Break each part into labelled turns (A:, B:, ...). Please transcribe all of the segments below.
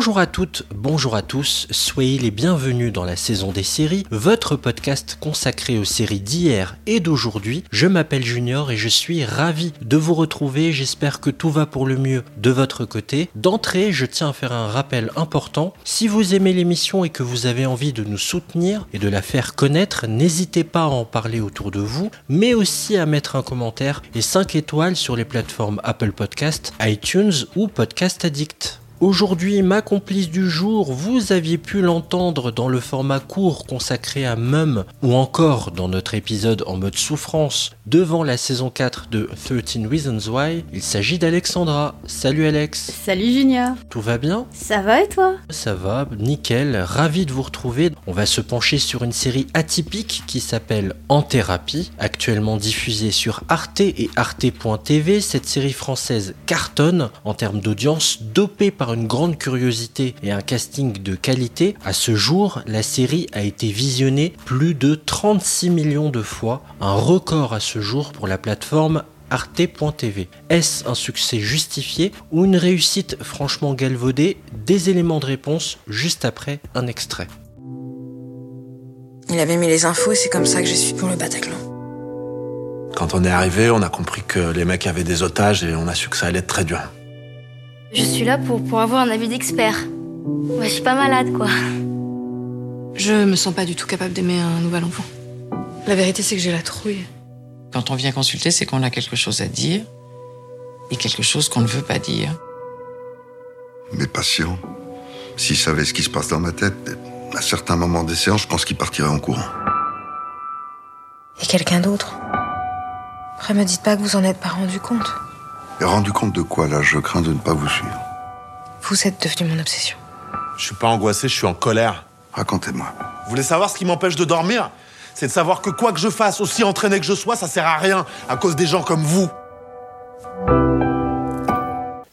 A: Bonjour à toutes, bonjour à tous, soyez les bienvenus dans la saison des séries, votre podcast consacré aux séries d'hier et d'aujourd'hui. Je m'appelle Junior et je suis ravi de vous retrouver, j'espère que tout va pour le mieux de votre côté. D'entrée, je tiens à faire un rappel important, si vous aimez l'émission et que vous avez envie de nous soutenir et de la faire connaître, n'hésitez pas à en parler autour de vous, mais aussi à mettre un commentaire et 5 étoiles sur les plateformes Apple Podcast, iTunes ou Podcast Addict. Aujourd'hui, ma complice du jour, vous aviez pu l'entendre dans le format court consacré à Mum ou encore dans notre épisode en mode souffrance devant la saison 4 de 13 Reasons Why. Il s'agit d'Alexandra. Salut Alex.
B: Salut Junior.
A: Tout va bien?
B: Ça va et toi?
A: Ça va, nickel, ravi de vous retrouver. On va se pencher sur une série atypique qui s'appelle En thérapie, actuellement diffusée sur Arte et Arte.tv. Cette série française cartonne en termes d'audience, dopée par une grande curiosité et un casting de qualité, à ce jour, la série a été visionnée plus de 36 millions de fois, un record à ce jour pour la plateforme arte.tv. Est-ce un succès justifié ou une réussite franchement galvaudée? Des éléments de réponse juste après un extrait.
C: Il avait mis les infos et c'est comme ça que je suis pour le Bataclan.
D: Quand on est arrivé, on a compris que les mecs avaient des otages et on a su que ça allait être très dur.
E: Je suis là pour, pour avoir un avis d'expert. Moi, je suis pas malade, quoi.
C: Je me sens pas du tout capable d'aimer un nouvel enfant. La vérité, c'est que j'ai la trouille.
F: Quand on vient consulter, c'est qu'on a quelque chose à dire et quelque chose qu'on ne veut pas dire.
G: Mes patients, s'ils savaient ce qui se passe dans ma tête, à certains moments des séances, je pense qu'ils partiraient en courant.
C: Et quelqu'un d'autre? Après, me dites pas que vous en êtes pas rendu compte.
G: Et rendu compte de quoi, là Je crains de ne pas vous suivre.
C: Vous êtes devenu mon obsession.
D: Je suis pas angoissé, je suis en colère.
G: Racontez-moi.
D: Vous voulez savoir ce qui m'empêche de dormir? C'est de savoir que quoi que je fasse, aussi entraîné que je sois, ça sert à rien à cause des gens comme vous.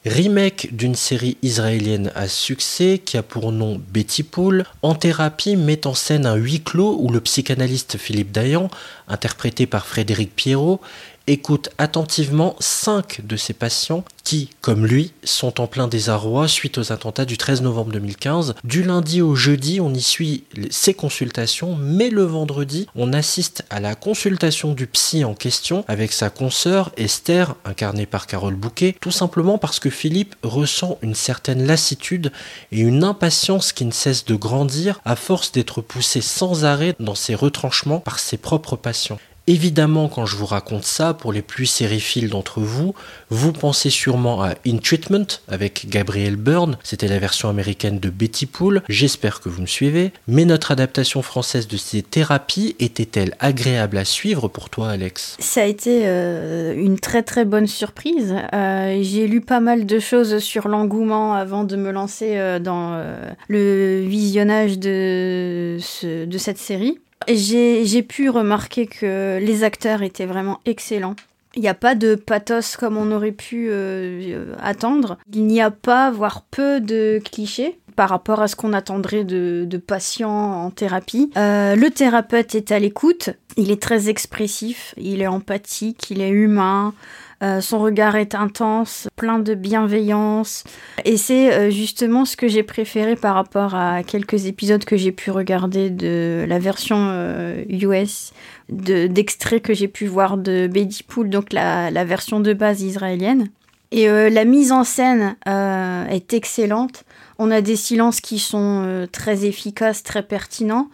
A: Remake d'une série israélienne à succès qui a pour nom Betty Pool, En thérapie met en scène un huis clos où le psychanalyste Philippe Dayan, interprété par Frédéric Pierrot, écoute attentivement cinq de ses patients qui, comme lui, sont en plein désarroi suite aux attentats du 13 novembre 2015. Du lundi au jeudi, on y suit ses consultations, mais le vendredi, on assiste à la consultation du psy en question avec sa consoeur Esther, incarnée par Carole Bouquet, tout simplement parce que Philippe ressent une certaine lassitude et une impatience qui ne cesse de grandir à force d'être poussé sans arrêt dans ses retranchements par ses propres patients. Évidemment, quand je vous raconte ça, pour les plus sériphiles d'entre vous, vous pensez sûrement à In Treatment avec Gabriel Byrne, c'était la version américaine de Betty Pool, j'espère que vous me suivez, mais notre adaptation française de ces thérapies était-elle agréable à suivre pour toi Alex?
B: Ça a été euh, une très très bonne surprise. Euh, J'ai lu pas mal de choses sur l'engouement avant de me lancer euh, dans le visionnage de cette série. J'ai pu remarquer que les acteurs étaient vraiment excellents. Il n'y a pas de pathos comme on aurait pu euh, attendre. Il n'y a pas, voire peu de clichés par rapport à ce qu'on attendrait de, de, patients en thérapie. Euh, le thérapeute est à l'écoute, il est très expressif, il est empathique, il est humain. Euh, son regard est intense, plein de bienveillance. Et c'est euh, justement ce que j'ai préféré par rapport à quelques épisodes que j'ai pu regarder de la version euh, US, d'extraits que j'ai pu voir de Betty Pool, donc la, la, version de base israélienne. Et la mise en scène est excellente. On a des silences qui sont très efficaces, très pertinents.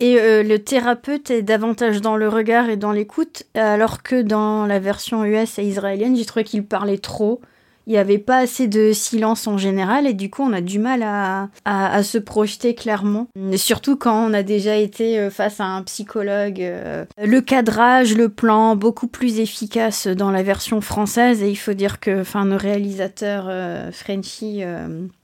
B: Et euh, le thérapeute est davantage dans le regard et dans l'écoute, alors que dans la version US et israélienne, j'ai trouvé qu'il parlait trop. Il n'y avait pas assez de silence en général et du coup on a du mal à, à, se projeter clairement. Et surtout quand on a déjà été euh, face à un psychologue. Euh, le cadrage, le plan, beaucoup plus efficace dans la version française et il faut dire que enfin, nos réalisateurs euh, Frenchy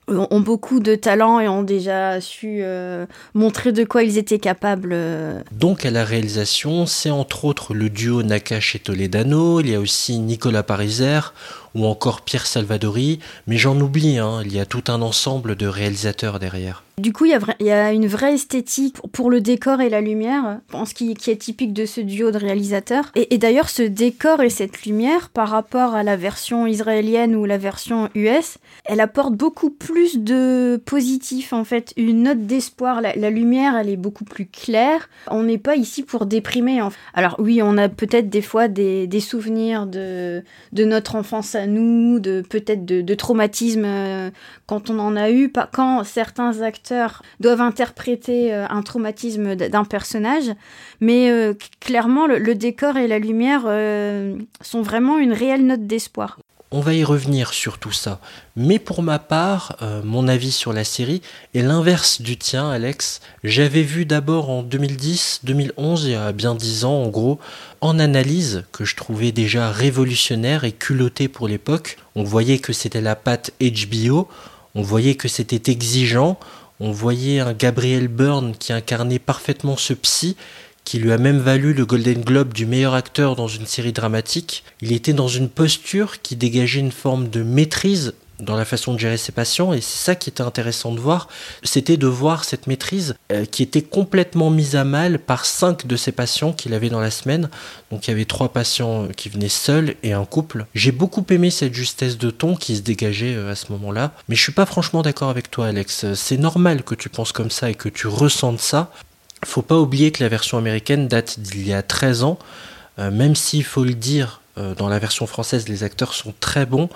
B: ont beaucoup de talent et ont déjà su euh, montrer de quoi ils étaient capables. Euh.
A: Donc à la réalisation, c'est entre autres le duo Nakash et Toledano, il y a aussi Nicolas Pariser ou encore Pierre Salvadori, mais j'en oublie, hein, il y a tout un ensemble de réalisateurs derrière.
B: Du coup, il y, a une vraie esthétique pour le décor et la lumière, ce qui, qui est typique de ce duo de réalisateurs. Et, d'ailleurs, ce décor et cette lumière, par rapport à la version israélienne ou la version US, elle apporte beaucoup plus de positif, en fait, une note d'espoir. La, lumière, elle est beaucoup plus claire. On n'est pas ici pour déprimer. Alors oui, on a peut-être des fois des, souvenirs de, notre enfance à nous, de peut-être de, de traumatisme euh, quand on en a eu, quand certains acteurs doivent interpréter euh, un traumatisme d'un personnage, mais euh, clairement le, décor et la lumière sont vraiment une réelle note d'espoir.
A: On va y revenir sur tout ça. Mais pour ma part, mon avis sur la série est l'inverse du tien, Alex. J'avais vu d'abord en 2010, 2011, il y a bien dix ans en gros, en analyse, que je trouvais déjà révolutionnaire et culotté pour l'époque. On voyait que c'était la patte HBO, on voyait que c'était exigeant, on voyait un Gabriel Byrne qui incarnait parfaitement ce psy, qui lui a même valu le Golden Globe du meilleur acteur dans une série dramatique. Il était dans une posture qui dégageait une forme de maîtrise dans la façon de gérer ses patients et c'est ça qui était intéressant de voir, c'était de voir cette maîtrise euh, qui était complètement mise à mal par cinq de ses patients qu'il avait dans la semaine. Donc il y avait trois patients qui venaient seuls et un couple. J'ai beaucoup aimé cette justesse de ton qui se dégageait euh, à ce moment-là, mais je suis pas franchement d'accord avec toi Alex. C'est normal que tu penses comme ça et que tu ressentes ça. Faut pas oublier que la version américaine date d'il y a 13 ans, euh, même s'il faut le dire, dans la version française les acteurs sont très bons.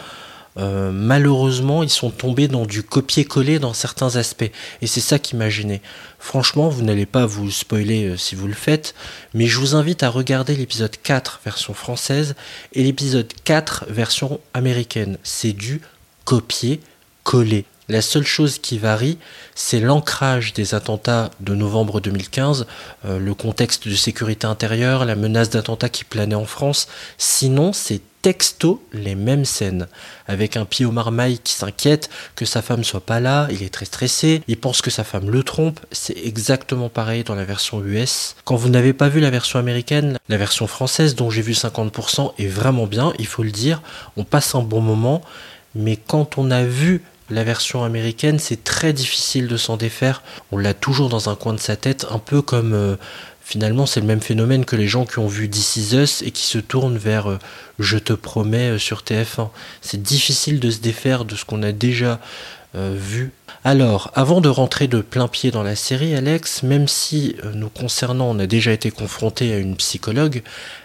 A: Euh, malheureusement, ils sont tombés dans du copier-coller dans certains aspects. Et c'est ça qui m'a gêné. Franchement, vous n'allez pas vous spoiler euh, si vous le faites, mais je vous invite à regarder l'épisode 4 version française et l'épisode 4 version américaine. C'est du copier-coller. La seule chose qui varie, c'est l'ancrage des attentats de novembre 2015, euh, le contexte de sécurité intérieure, la menace d'attentat qui planait en France. Sinon, c'est texto les mêmes scènes, avec un pied au marmaille qui s'inquiète que sa femme soit pas là, il est très stressé, il pense que sa femme le trompe, c'est exactement pareil dans la version US. Quand vous n'avez pas vu la version américaine, la version française dont j'ai vu 50% est vraiment bien, il faut le dire, on passe un bon moment, mais quand on a vu la version américaine, c'est très difficile de s'en défaire. On l'a toujours dans un coin de sa tête, un peu comme euh, finalement c'est le même phénomène que les gens qui ont vu This Is Us et qui se tournent vers euh, Je te promets euh, sur TF1. C'est difficile de se défaire de ce qu'on a déjà vu. Alors, avant de rentrer de plein pied dans la série, Alex, même si nous concernant on a déjà été confronté à une psychologue,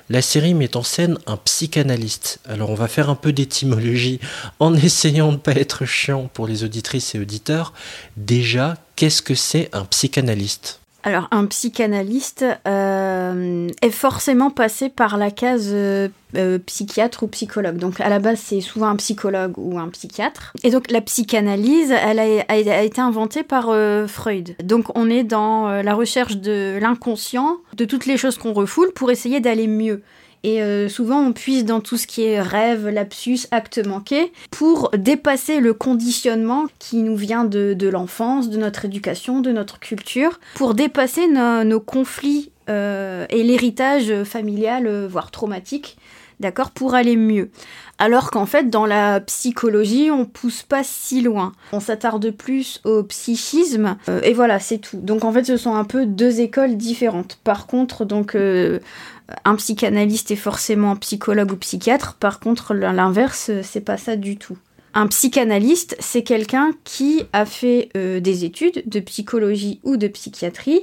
A: la série met en scène un psychanalyste. Alors on va faire un peu d'étymologie en essayant de ne pas être chiant pour les auditrices et auditeurs. Déjà, qu'est-ce que c'est un psychanalyste?
B: Alors, un psychanalyste euh, est forcément passé par la case euh, euh, psychiatre ou psychologue. Donc, à la base, c'est souvent un psychologue ou un psychiatre. Et donc, la psychanalyse, elle a été inventée par Freud. Donc, on est dans la recherche de l'inconscient, de toutes les choses qu'on refoule pour essayer d'aller mieux. Et euh, souvent, on puise dans tout ce qui est rêve, lapsus, acte manqué, pour dépasser le conditionnement qui nous vient de, l'enfance, de notre éducation, de notre culture, pour dépasser nos, conflits euh, et l'héritage familial, euh, voire traumatique, d'accord, pour aller mieux. Alors qu'en fait, dans la psychologie, on pousse pas si loin. On s'attarde plus au psychisme, et voilà, c'est tout. Donc en fait, ce sont un peu deux écoles différentes. Par contre, donc un psychanalyste est forcément psychologue ou psychiatre. Par contre, l'inverse, c'est pas ça du tout. Un psychanalyste, c'est quelqu'un qui a fait euh, des études de psychologie ou de psychiatrie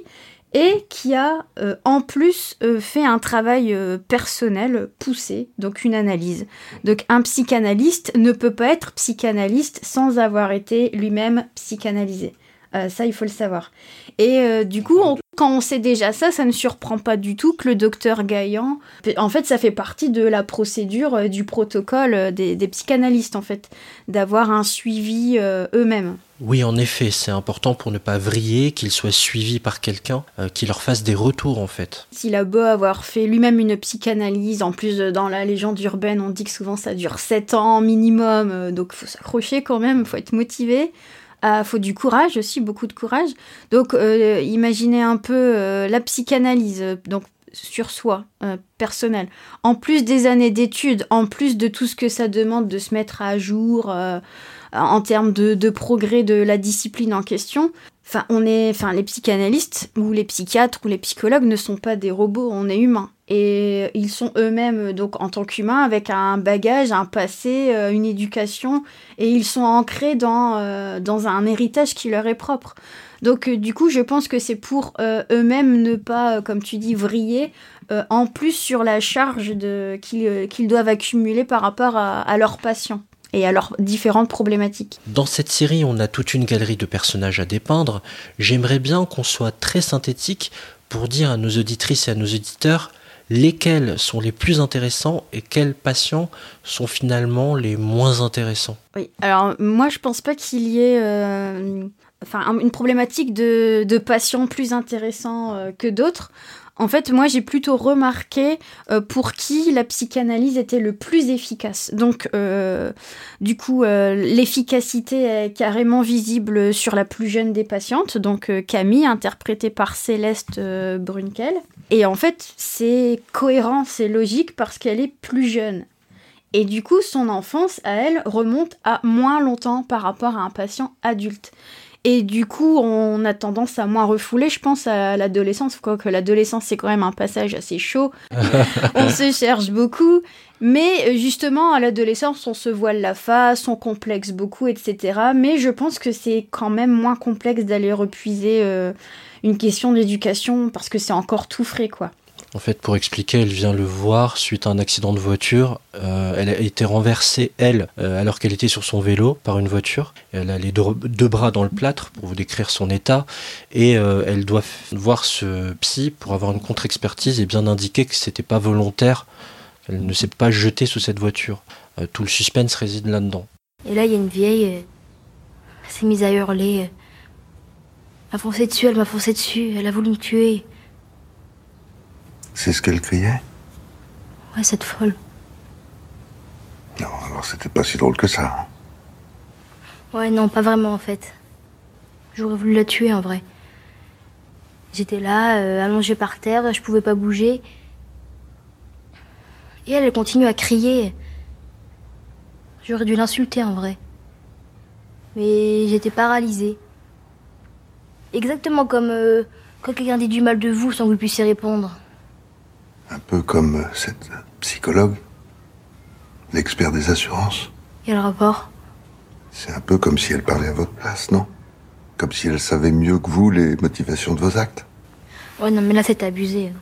B: et qui a euh, en plus euh, fait un travail personnel poussé, donc une analyse. Donc un psychanalyste ne peut pas être psychanalyste sans avoir été lui-même psychanalysé. ça, il faut le savoir. Et du coup, on quand on sait déjà ça, ça ne surprend pas du tout que le docteur Gaillan, en fait, ça fait partie de la procédure euh, du protocole euh, des, psychanalystes, en fait, d'avoir un suivi euh, eux-mêmes.
A: Oui, en effet, c'est important pour ne pas vriller qu'ils soient suivis par quelqu'un qui leur fasse des retours, en fait.
B: S'il a beau avoir fait lui-même une psychanalyse, en plus dans la légende urbaine, on dit que souvent ça dure 7 ans minimum, donc faut s'accrocher quand même, faut être motivé. Ah, faut du courage aussi, beaucoup de courage. Donc, euh, imaginez un peu euh, la psychanalyse, donc sur soi, euh, personnel. En plus des années d'études, en plus de tout ce que ça demande de se mettre à jour en termes de, progrès de la discipline en question, Enfin, on est, enfin, les psychanalystes ou les psychiatres ou les psychologues ne sont pas des robots, on est humains. Et ils sont eux-mêmes, donc en tant qu'humains, avec un bagage, un passé, euh, une éducation, et ils sont ancrés dans, euh, dans un héritage qui leur est propre. Donc, euh, du coup, je pense que c'est pour eux-mêmes ne pas, comme tu dis, vriller, en plus sur la charge qu'ils doivent accumuler par rapport à leurs patients et à leurs différentes problématiques.
A: Dans cette série, on a toute une galerie de personnages à dépeindre. J'aimerais bien qu'on soit très synthétique pour dire à nos auditrices et à nos auditeurs lesquels sont les plus intéressants et quels patients sont finalement les moins intéressants.
B: Oui, alors moi je pense pas qu'il y ait euh, enfin, une problématique de, de patients plus intéressants euh, que d'autres. En fait, moi, j'ai plutôt remarqué euh, pour qui la psychanalyse était le plus efficace. Donc, euh, du coup, euh, l'efficacité est carrément visible sur la plus jeune des patientes, donc Camille, interprétée par Céleste Brunkel. Et en fait, c'est cohérent, c'est logique parce qu'elle est plus jeune. Et du coup, son enfance, à elle, remonte à moins longtemps par rapport à un patient adulte. Et du coup, on a tendance à moins refouler, je pense, à l'adolescence. Quoique l'adolescence, c'est quand même un passage assez chaud. on se cherche beaucoup. Mais euh, justement, à l'adolescence, on se voile la face, on complexe beaucoup, etc. Mais je pense que c'est quand même moins complexe d'aller repuiser euh, une question d'éducation parce que c'est encore tout frais, quoi.
A: En fait, pour expliquer, elle vient le voir suite à un accident de voiture. Euh, elle a été renversée, elle, euh, alors qu'elle était sur son vélo par une voiture. Elle a les deux, bras dans le plâtre pour vous décrire son état. Et euh, elle doit voir ce psy pour avoir une contre-expertise et bien indiquer que c'était pas volontaire. Elle ne s'est pas jetée sous cette voiture. tout le suspense réside là-dedans.
E: Et là, il y a une vieille. elle s'est mise à hurler. Elle m'a foncé dessus, elle m'a foncé dessus, elle a voulu me tuer.
G: C'est ce qu'elle criait
E: Ouais, cette folle.
G: Non, alors c'était pas si drôle que ça.
E: Ouais, non, pas vraiment en fait. J'aurais voulu la tuer en vrai. J'étais là, euh, allongée par terre, je pouvais pas bouger. Et elle, elle continue à crier. J'aurais dû l'insulter en vrai. Mais j'étais paralysée. Exactement comme euh, quand quelqu'un dit du mal de vous sans que vous puissiez répondre.
G: Un peu comme cette psychologue, l'expert des assurances.
E: Quel rapport?
G: C'est un peu comme si elle parlait à votre place, non? Comme si elle savait mieux que vous les motivations de vos actes.
E: Ouais, non, mais là, c'est abusé.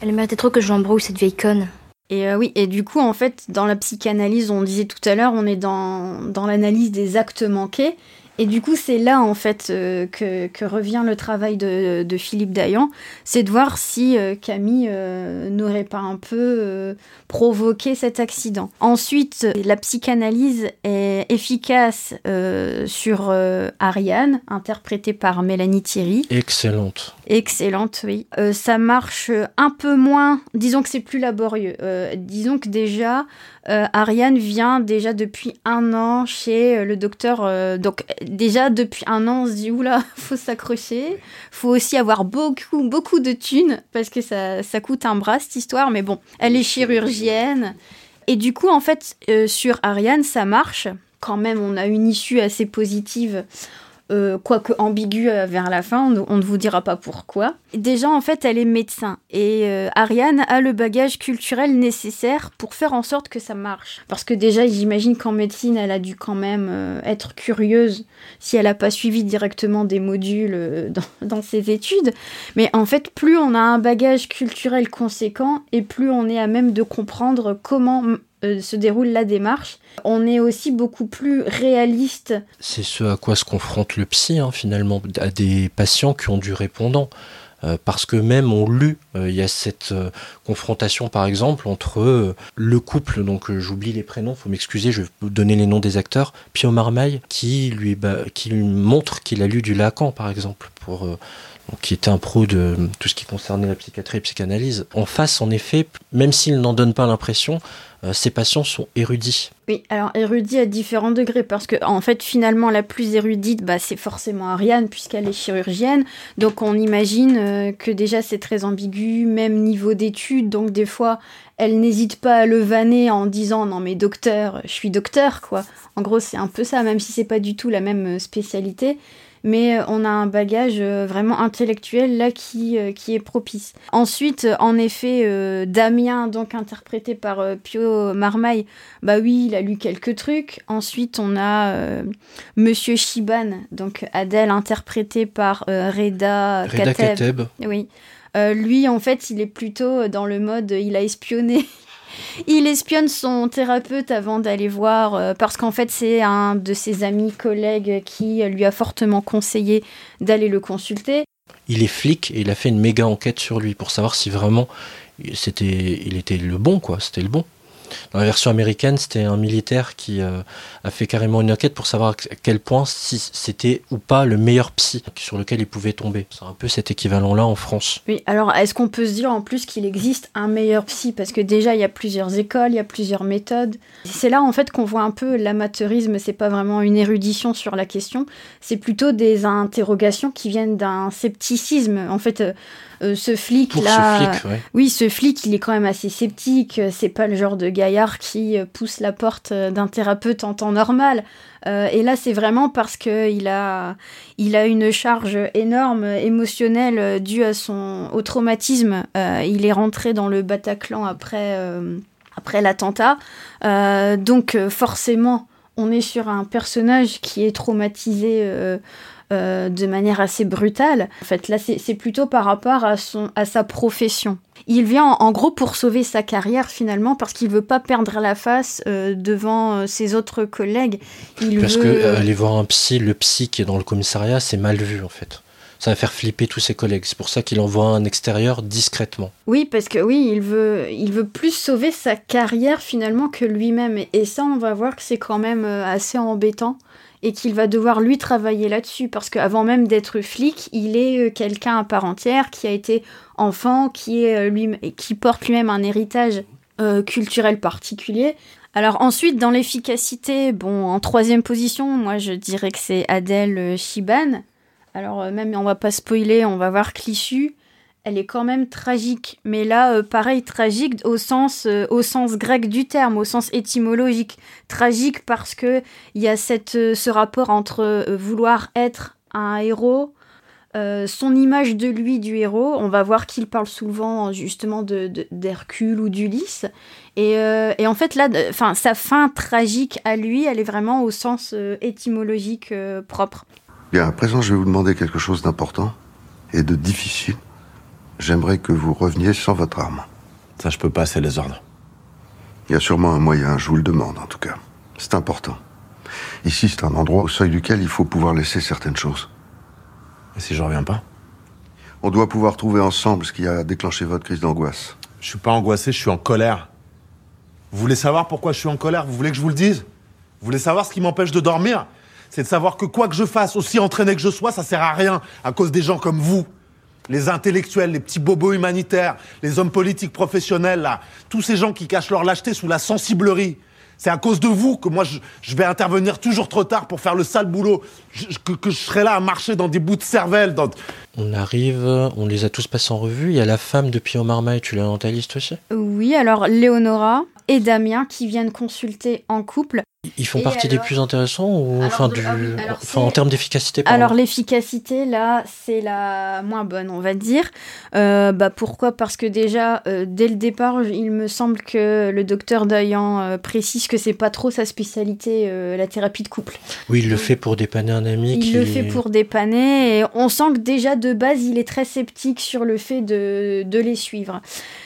E: Elle méritait trop que je l'embrouille, cette vieille conne.
B: Et euh, oui, et du coup, en fait, dans la psychanalyse, on disait tout à l'heure, on est dans, dans l'analyse des actes manqués. Et du coup, c'est là en fait euh, que, que, revient le travail de, de Philippe Dayan, c'est de voir si euh, Camille euh, n'aurait pas un peu provoqué cet accident. Ensuite, la psychanalyse est efficace sur Ariane, interprétée par Mélanie Thierry.
A: Excellente.
B: Excellente, oui. ça marche un peu moins, disons que c'est plus laborieux. disons que déjà, Ariane vient déjà depuis un an chez le docteur. donc déjà depuis un an, on se dit oula, faut s'accrocher. Faut aussi avoir beaucoup, beaucoup de thunes parce que ça, ça coûte un bras cette histoire. Mais bon, elle est chirurgienne. Et du coup, en fait, euh, sur Ariane, ça marche. Quand même, on a une issue assez positive euh, quoique ambiguë euh, vers la fin, on, ne vous dira pas pourquoi. Déjà, en fait, elle est médecin et euh, Ariane a le bagage culturel nécessaire pour faire en sorte que ça marche. Parce que déjà, j'imagine qu'en médecine, elle a dû quand même être curieuse si elle n'a pas suivi directement des modules dans, dans ses études. Mais en fait, plus on a un bagage culturel conséquent et plus on est à même de comprendre comment euh, se déroule la démarche. On est aussi beaucoup plus réaliste.
A: C'est ce à quoi se confronte le psy, hein, finalement, à des patients qui ont du répondant. Euh, parce que même ont lu, euh, il y a cette confrontation par exemple entre le couple, donc j'oublie les prénoms, faut m'excuser, je vais donner les noms des acteurs, Pio Marmaille qui lui, qui lui montre qu'il a lu du Lacan par exemple, pour qui était un pro de tout ce qui concernait la psychiatrie et la psychanalyse. En face, en effet, même s'il n'en donne pas l'impression, euh, ses patients sont érudits.
B: Oui, alors érudits à différents degrés, parce que en fait, finalement, la plus érudite, bah, c'est forcément Ariane, puisqu'elle est chirurgienne. Donc on imagine euh, que déjà c'est très ambigu, même niveau d'études. Donc des fois, elle n'hésite pas à le vanner en disant non mais docteur, je suis docteur quoi. En gros, c'est un peu ça, même si c'est pas du tout la même spécialité mais euh, on a un bagage euh, vraiment intellectuel là qui, euh, qui est propice. Ensuite, en effet, Damien, donc interprété par Pio Marmaille, bah oui, il a lu quelques trucs. Ensuite, on a Monsieur Shiban, donc Adèle, interprété par Reda,
A: Reda Kateb.
B: Oui. lui, en fait, il est plutôt dans le mode il a espionné il espionne son thérapeute avant d'aller voir, euh, parce qu'en fait c'est un de ses amis collègues qui lui a fortement conseillé d'aller le consulter.
A: Il est flic et il a fait une méga enquête sur lui pour savoir si vraiment il était le bon, quoi. C'était le bon. Dans la version américaine, c'était un militaire qui euh, a fait carrément une enquête pour savoir à quel point si c'était ou pas le meilleur psy sur lequel il pouvait tomber. C'est un peu cet équivalent-là en France.
B: Oui, alors est-ce qu'on peut se dire en plus qu'il existe un meilleur psy? Parce que déjà, il y a plusieurs écoles, il y a plusieurs méthodes. C'est là en fait qu'on voit un peu l'amateurisme, c'est pas vraiment une érudition sur la question, c'est plutôt des interrogations qui viennent d'un scepticisme. En fait, euh, euh, ce flic là, oui, ce flic, il est quand même assez sceptique. C'est pas le genre de gaillard qui euh, pousse la porte euh, d'un thérapeute en temps normal. et là, c'est vraiment parce que il a, il a une charge énorme émotionnelle due à son au traumatisme. il est rentré dans le Bataclan après après l'attentat, donc forcément, on est sur un personnage qui est traumatisé euh, de manière assez brutale. En fait, là, c'est plutôt par rapport à, son, à sa profession. Il vient en, gros pour sauver sa carrière finalement parce qu'il veut pas perdre la face euh, devant euh, ses autres collègues.
A: Il parce que aller voir un psy, le psy qui est dans le commissariat, c'est mal vu en fait ça va faire flipper tous ses collègues. C'est pour ça qu'il envoie un extérieur discrètement.
B: Oui, parce que oui, il veut, il veut plus sauver sa carrière finalement que lui-même. Et ça, on va voir que c'est quand même assez embêtant et qu'il va devoir lui travailler là-dessus parce qu'avant même d'être flic, il est euh, quelqu'un à part entière qui a été enfant, qui est euh, lui qui porte lui-même un héritage euh, culturel particulier. Alors ensuite, dans l'efficacité, bon, en troisième position, moi je dirais que c'est Adèle Chiban. Alors même, on va pas spoiler, on va voir Clichy elle est quand même tragique. Mais là, euh, pareil, tragique au sens, euh, au sens grec du terme, au sens étymologique. Tragique parce que il y a cette, euh, ce rapport entre vouloir être un héros, son image de lui, du héros. On va voir qu'il parle souvent justement d'Hercule de, ou d'Ulysse. Et, et, en fait, là, sa fin tragique à lui, elle est vraiment au sens étymologique propre.
G: Bien, à présent, je vais vous demander quelque chose d'important et de difficile. J'aimerais que vous reveniez sans votre arme.
D: Ça, je peux pas, c'est les ordres.
G: Il y a sûrement un moyen, je vous le demande en tout cas. C'est important. Ici, c'est un endroit au seuil duquel il faut pouvoir laisser certaines choses.
D: Et si je reviens pas?
G: On doit pouvoir trouver ensemble ce qui a déclenché votre crise d'angoisse.
D: Je suis pas angoissé, je suis en colère. Vous voulez savoir pourquoi je suis en colère? Vous voulez que je vous le dise? Vous voulez savoir ce qui m'empêche de dormir? C'est de savoir que quoi que je fasse, aussi entraîné que je sois, ça sert à rien à cause des gens comme vous les intellectuels, les petits bobos humanitaires, les hommes politiques professionnels, là, tous ces gens qui cachent leur lâcheté sous la sensiblerie. C'est à cause de vous que moi je, vais intervenir toujours trop tard pour faire le sale boulot, que, je serai là à marcher dans des bouts de cervelle.
A: On arrive, on les a tous passés en revue. Il y a la femme de Pio Marmaille, tu l'as dans ta liste aussi?
B: Oui, alors Léonora et Damien qui viennent consulter en couple.
A: Ils font partie des plus intéressants ou enfin, du... enfin en termes d'efficacité
B: Alors l'efficacité là c'est la moins bonne on va dire. Euh, bah pourquoi? Parce que déjà euh, dès le départ il me semble que le docteur Dayan euh, précise que c'est pas trop sa spécialité la thérapie de couple.
A: Oui il le fait pour dépanner un ami.
B: Il le fait pour dépanner et on sent que déjà de base il est très sceptique sur le fait de, de les suivre.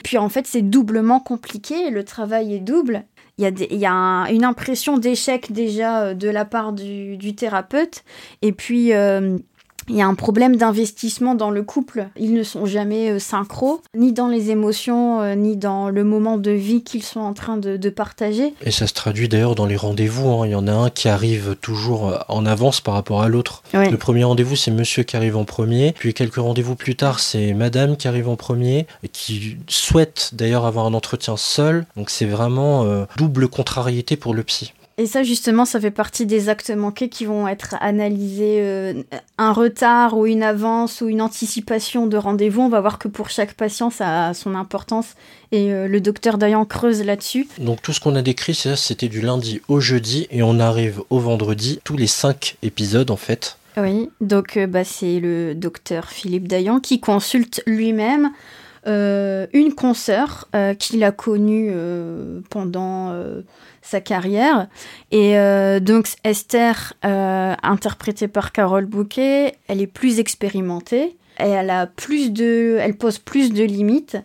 B: Puis en fait c'est doublement compliqué le travail est double il y a, une impression d'échec déjà euh, de la part du, thérapeute. Et puis, euh, Il y a un problème d'investissement dans le couple. Ils ne sont jamais euh, synchro, ni dans les émotions, euh, ni dans le moment de vie qu'ils sont en train de, partager.
A: Et ça se traduit d'ailleurs dans les rendez-vous. Hein. Il y en a un qui arrive toujours euh, en avance par rapport à l'autre. Le premier rendez-vous, c'est monsieur qui arrive en premier. Puis quelques rendez-vous plus tard, c'est madame qui arrive en premier, et qui souhaite d'ailleurs avoir un entretien seul. Donc c'est vraiment double contrariété pour le psy.
B: Et ça, justement, ça fait partie des actes manqués qui vont être analysés. Euh, un retard ou une avance ou une anticipation de rendez-vous, on va voir que pour chaque patient, ça a son importance. Et euh, le docteur Dayan creuse là-dessus.
A: Donc tout ce qu'on a décrit, c'était du lundi au jeudi et on arrive au vendredi, tous les cinq épisodes en fait.
B: Oui, donc euh, bah, c'est le docteur Philippe Dayan qui consulte lui-même une consoeur qu'il a connue pendant sa carrière. Et euh, donc Esther, euh, interprétée par Carole Bouquet, elle est plus expérimentée. Et elle a plus de, elle pose plus de limites.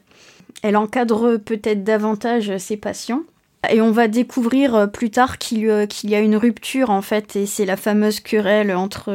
B: Elle encadre peut-être davantage ses patients. Et on va découvrir euh, plus tard qu'il y a une rupture en fait, et c'est la fameuse querelle entre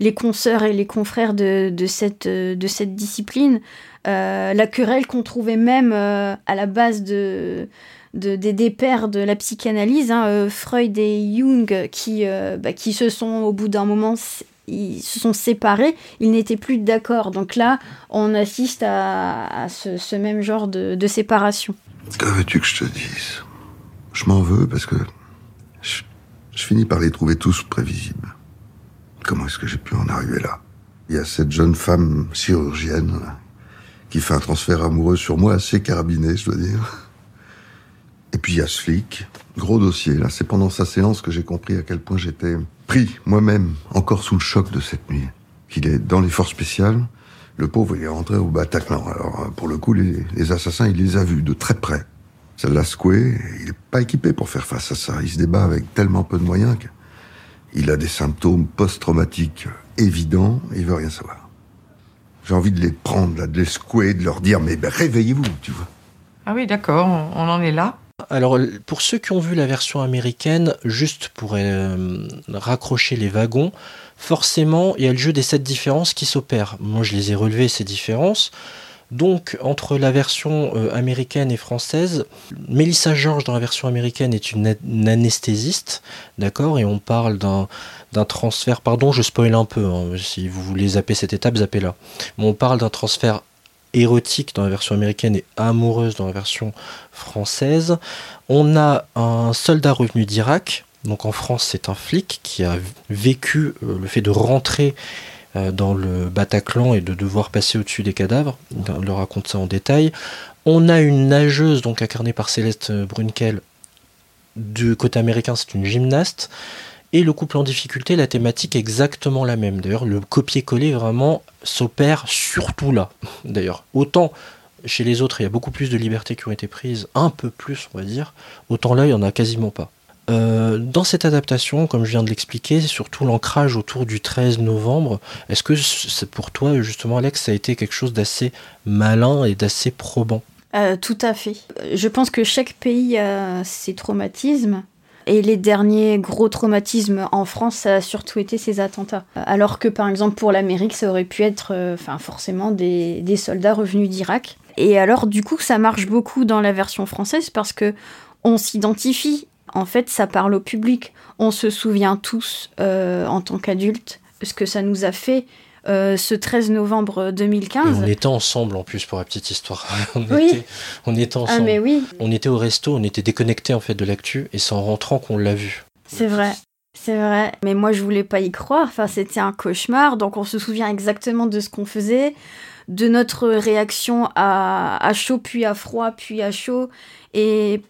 B: les consoeurs et les confrères de, cette, discipline. la querelle qu'on trouvait même à la base de, des pères de la psychanalyse, hein, euh, Freud et Jung, qui, euh, bah, qui se sont au bout d'un moment se sont séparés, ils n'étaient plus d'accord. Donc là, on assiste à, ce, même genre de, séparation.
G: Que veux-tu que je te dise? Je m'en veux parce que je, finis par les trouver tous prévisibles. Comment est-ce que j'ai pu en arriver là? Il y a cette jeune femme chirurgienne qui fait un transfert amoureux sur moi assez carabiné, je dois dire. Et puis il y a ce flic, gros dossier. Là, c'est pendant sa séance que j'ai compris à quel point j'étais pris moi-même, encore sous le choc de cette nuit. Qu'il est dans les forces spéciales. Le pauvre, il est rentré au Bataclan. Alors, pour le coup, les, assassins, il les a vus de très près. Ça l'a secoué. Il n'est pas équipé pour faire face à ça. Il se débat avec tellement peu de moyens qu'il a des symptômes post-traumatiques évidents et il veut rien savoir. J'ai envie de les prendre, de les secouer, de leur dire, mais ben, réveillez-vous, tu vois.
F: Ah oui, d'accord, on en est là.
A: Alors, pour ceux qui ont vu la version américaine, juste pour euh, raccrocher les wagons, forcément, il y a le jeu des sept différences qui s'opèrent. Moi, je les ai relevées, ces différences. Donc, entre la version euh, américaine et française, Melissa George, dans la version américaine, est une, anesthésiste, d'accord Et on parle d'un transfert, pardon, je spoil un peu, hein, si vous voulez zapper cette étape, zappez-la. Mais on parle d'un transfert érotique dans la version américaine et amoureuse dans la version française. On a un soldat revenu d'Irak, donc en France c'est un flic qui a vécu euh, le fait de rentrer dans le Bataclan et de devoir passer au-dessus des cadavres. On le raconte ça en détail. On a une nageuse, donc incarnée par Céleste Brunkel. Du côté américain, c'est une gymnaste. Et le couple en difficulté, la thématique est exactement la même. D'ailleurs, le copier-coller vraiment s'opère surtout là. D'ailleurs, autant chez les autres, il y a beaucoup plus de libertés qui ont été prises, un peu plus, on va dire, autant là, il n'y en a quasiment pas. Euh, dans cette adaptation, comme je viens de l'expliquer, surtout l'ancrage autour du 13 novembre. Est-ce que pour toi, justement, Alex, ça a été quelque chose d'assez malin et d'assez probant?
B: Euh, Tout à fait. Je pense que chaque pays a ses traumatismes. Et les derniers gros traumatismes en France, ça a surtout été ces attentats. Alors que par exemple pour l'Amérique, ça aurait pu être euh, forcément des, soldats revenus d'Irak. Et alors du coup, ça marche beaucoup dans la version française parce que on s'identifie. En fait, ça parle au public. On se souvient tous euh, en tant qu'adultes ce que ça nous a fait euh, ce 13 novembre 2015.
A: on était ensemble en plus pour la petite histoire.
B: on, oui.
A: était, on était ah, ensemble.
B: mais oui.
A: On était au resto, on était déconnectés en fait de l'actu et c'est en rentrant qu'on l'a vu.
B: C'est vrai. C'est vrai, mais moi je voulais pas y croire. Enfin, c'était un cauchemar. Donc on se souvient exactement de ce qu'on faisait, de notre réaction à, à chaud, puis à froid, puis à chaud. Et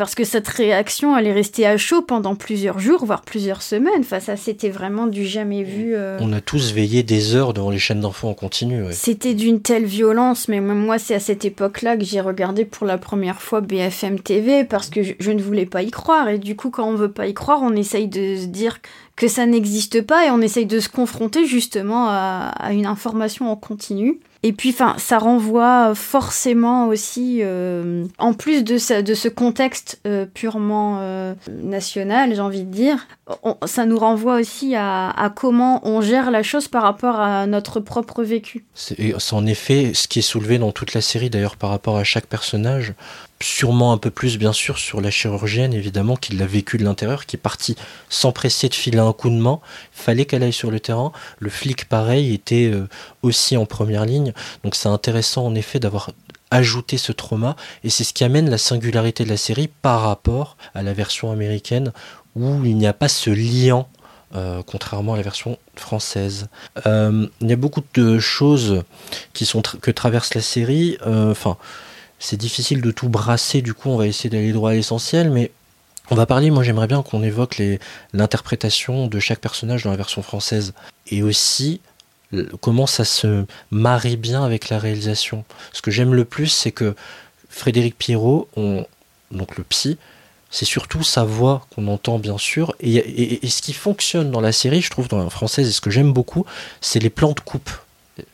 B: parce que cette réaction, elle est restée à chaud pendant plusieurs jours, voire plusieurs semaines. Enfin, ça, c'était vraiment du jamais vu. Euh.
A: On a tous veillé des heures devant les chaînes d'enfants en continu.
B: C'était d'une telle violence, mais même moi, c'est à cette époque-là que j'ai regardé pour la première fois BFM TV parce que je, ne voulais pas y croire. Et du coup, quand on veut pas y croire, on essaye de se dire que ça n'existe pas et on essaye de se confronter justement à, une information en continu. Et puis, enfin, ça renvoie forcément aussi, euh, en plus de, ce, de ce contexte euh, purement euh, national, j'ai envie de dire, ça nous renvoie aussi à, comment on gère la chose par rapport à notre propre vécu.
A: C'est en effet ce qui est soulevé dans toute la série, d'ailleurs, par rapport à chaque personnage sûrement un peu plus bien sûr sur la chirurgienne évidemment qui l'a vécu de l'intérieur qui est partie s'empresser de filer un coup de main fallait qu'elle aille sur le terrain le flic pareil était euh, aussi en première ligne donc c'est intéressant en effet d'avoir ajouté ce trauma et c'est ce qui amène la singularité de la série par rapport à la version américaine où il n'y a pas ce lien euh, contrairement à la version française. Euh, il y a beaucoup de choses qui sont que traverse la série. Enfin, c'est difficile de tout brasser, du coup on va essayer d'aller droit à l'essentiel, mais on va parler, moi j'aimerais bien qu'on évoque l'interprétation de chaque personnage dans la version française, et aussi comment ça se marie bien avec la réalisation. Ce que j'aime le plus, c'est que Frédéric Pierrot, donc le psy, c'est surtout sa voix qu'on entend bien sûr, et, et, ce qui fonctionne dans la série, je trouve, dans la française, et ce que j'aime beaucoup, c'est les plans de coupe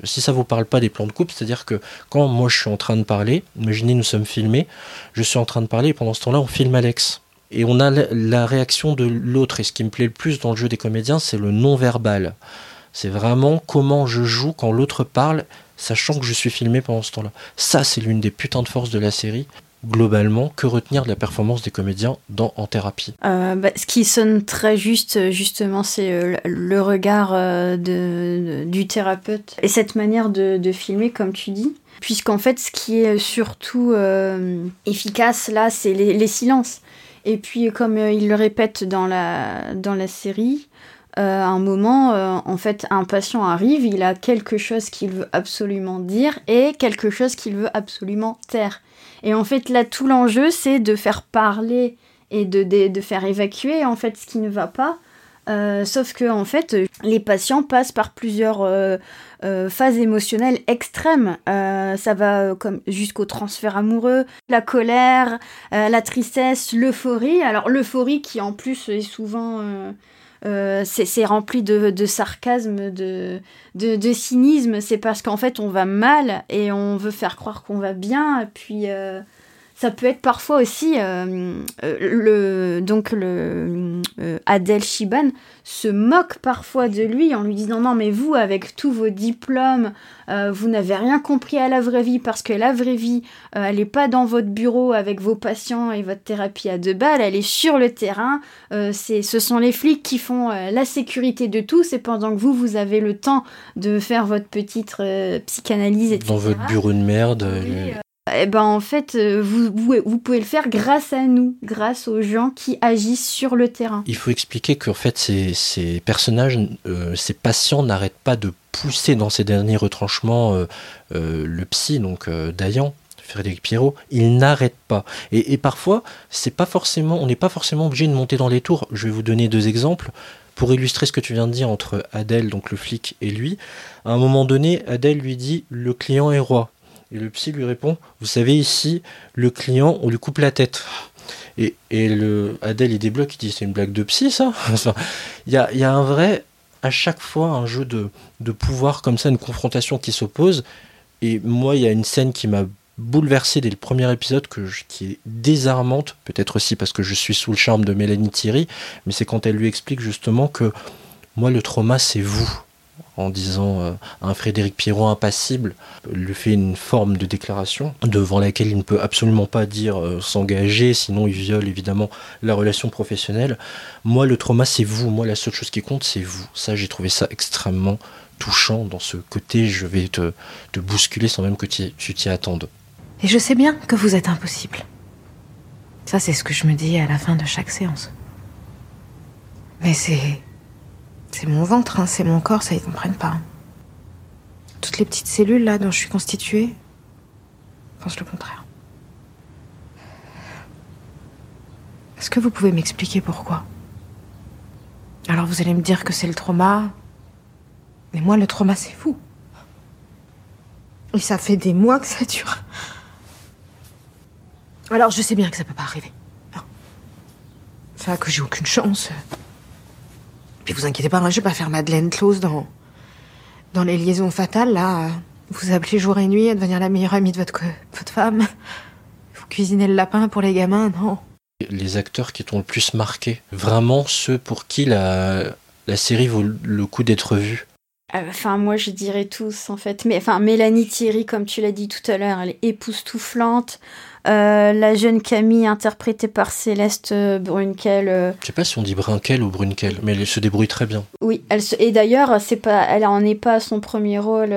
A: si ça vous parle pas des plans de coupe, c'est-à-dire que quand moi je suis en train de parler, imaginez nous sommes filmés, je suis en train de parler et pendant ce temps-là on filme Alex. Et on a la réaction de l'autre. Et ce qui me plaît le plus dans le jeu des comédiens, c'est le non-verbal. C'est vraiment comment je joue quand l'autre parle, sachant que je suis filmé pendant ce temps-là. Ça, c'est l'une des putains de forces de la série globalement, que retenir de la performance des comédiens dans En thérapie?
B: Euh, bah, Ce qui sonne très juste, justement, c'est euh, le regard euh, de, du thérapeute et cette manière de, filmer, comme tu dis. Puisqu'en fait, ce qui est surtout efficace là, c'est les, silences. Et puis, comme il le répète dans la, dans la série, à un moment, en fait, un patient arrive, il a quelque chose qu'il veut absolument dire et quelque chose qu'il veut absolument taire. Et en fait, là, tout l'enjeu, c'est de faire parler et de, de, faire évacuer en fait ce qui ne va pas. Euh, sauf que en fait, les patients passent par plusieurs euh, euh, phases émotionnelles extrêmes. ça va comme jusqu'au transfert amoureux, la colère, la tristesse, l'euphorie. Alors l'euphorie qui en plus est souvent euh, c'est rempli de, sarcasme, de, cynisme. C'est parce qu'en fait, on va mal et on veut faire croire qu'on va bien. Et puis, euh, ça peut être parfois aussi euh, euh, le donc le euh, Adèle Chiban se moque parfois de lui en lui disant non mais vous avec tous vos diplômes vous n'avez rien compris à la vraie vie parce que la vraie vie elle n'est pas dans votre bureau avec vos patients et votre thérapie à deux balles elle est sur le terrain c'est ce sont les flics qui font la sécurité de tous et pendant que vous vous avez le temps de faire votre petite psychanalyse etc.
A: dans votre bureau de merde
B: eh ben en fait, euh, vous, pouvez le faire grâce à nous, grâce aux gens qui agissent sur le terrain.
A: Il faut expliquer qu'en fait, ces, ces personnages, euh, ces patients n'arrêtent pas de pousser dans ces derniers retranchements euh, le psy, donc Dayan, Frédéric Pierrot, il n'arrête pas. Et, et parfois, c'est pas forcément, on n'est pas forcément obligé de monter dans les tours. Je vais vous donner deux exemples pour illustrer ce que tu viens de dire entre Adèle, donc le flic, et lui. À un moment donné, Adèle lui dit le client est roi. Et le psy lui répond Vous savez, ici, le client, on lui coupe la tête. Et, et le Adèle, il débloque, il dit C'est une blague de psy, ça Il y, a, y, a, un vrai, à chaque fois, un jeu de, pouvoir comme ça, une confrontation qui s'oppose. Et moi, il y a une scène qui m'a bouleversé dès le premier épisode, que qui est désarmante, peut-être aussi parce que je suis sous le charme de Mélanie Thierry, mais c'est quand elle lui explique justement que moi, le trauma, c'est vous en disant euh, un Frédéric Pierrot impassible, lui fait une forme de déclaration devant laquelle il ne peut absolument pas dire euh, s'engager, sinon il viole évidemment la relation professionnelle. Moi, le trauma, c'est vous. Moi, la seule chose qui compte, c'est vous. Ça, j'ai trouvé ça extrêmement touchant dans ce côté, je vais te, te bousculer sans même que tu t'y attendes.
C: Et je sais bien que vous êtes impossible. Ça, c'est ce que je me dis à la fin de chaque séance. Mais c'est c'est mon ventre, hein, c'est mon corps, ça ils comprennent pas. Toutes les petites cellules là dont je suis constituée pensent le contraire. Est-ce que vous pouvez m'expliquer pourquoi? Alors vous allez me dire que c'est le trauma. Mais moi, le trauma, c'est vous. Et ça fait des mois que ça dure. Alors je sais bien que ça peut pas arriver. Enfin, que j'ai aucune chance. Puis vous inquiétez pas, moi je vais pas faire Madeleine Close dans, dans les liaisons fatales, là. Vous appelez jour et nuit à devenir la meilleure amie de votre, votre femme. Vous cuisinez le lapin pour les gamins, non?
A: Les acteurs qui t'ont le plus marqué, vraiment ceux pour qui la, la série vaut le coup d'être vue?
B: Euh, enfin, moi, je dirais tous, en fait. Mais, enfin, Mélanie Thierry, comme tu l'as dit tout à l'heure, elle est époustouflante. Euh, la jeune Camille, interprétée par Céleste euh, Brunkel. Euh,
A: Je sais pas si on dit Brunkel ou Brunkel, mais elle se débrouille très bien.
B: Oui, elle se... et d'ailleurs, c'est pas, elle en est pas à son premier rôle.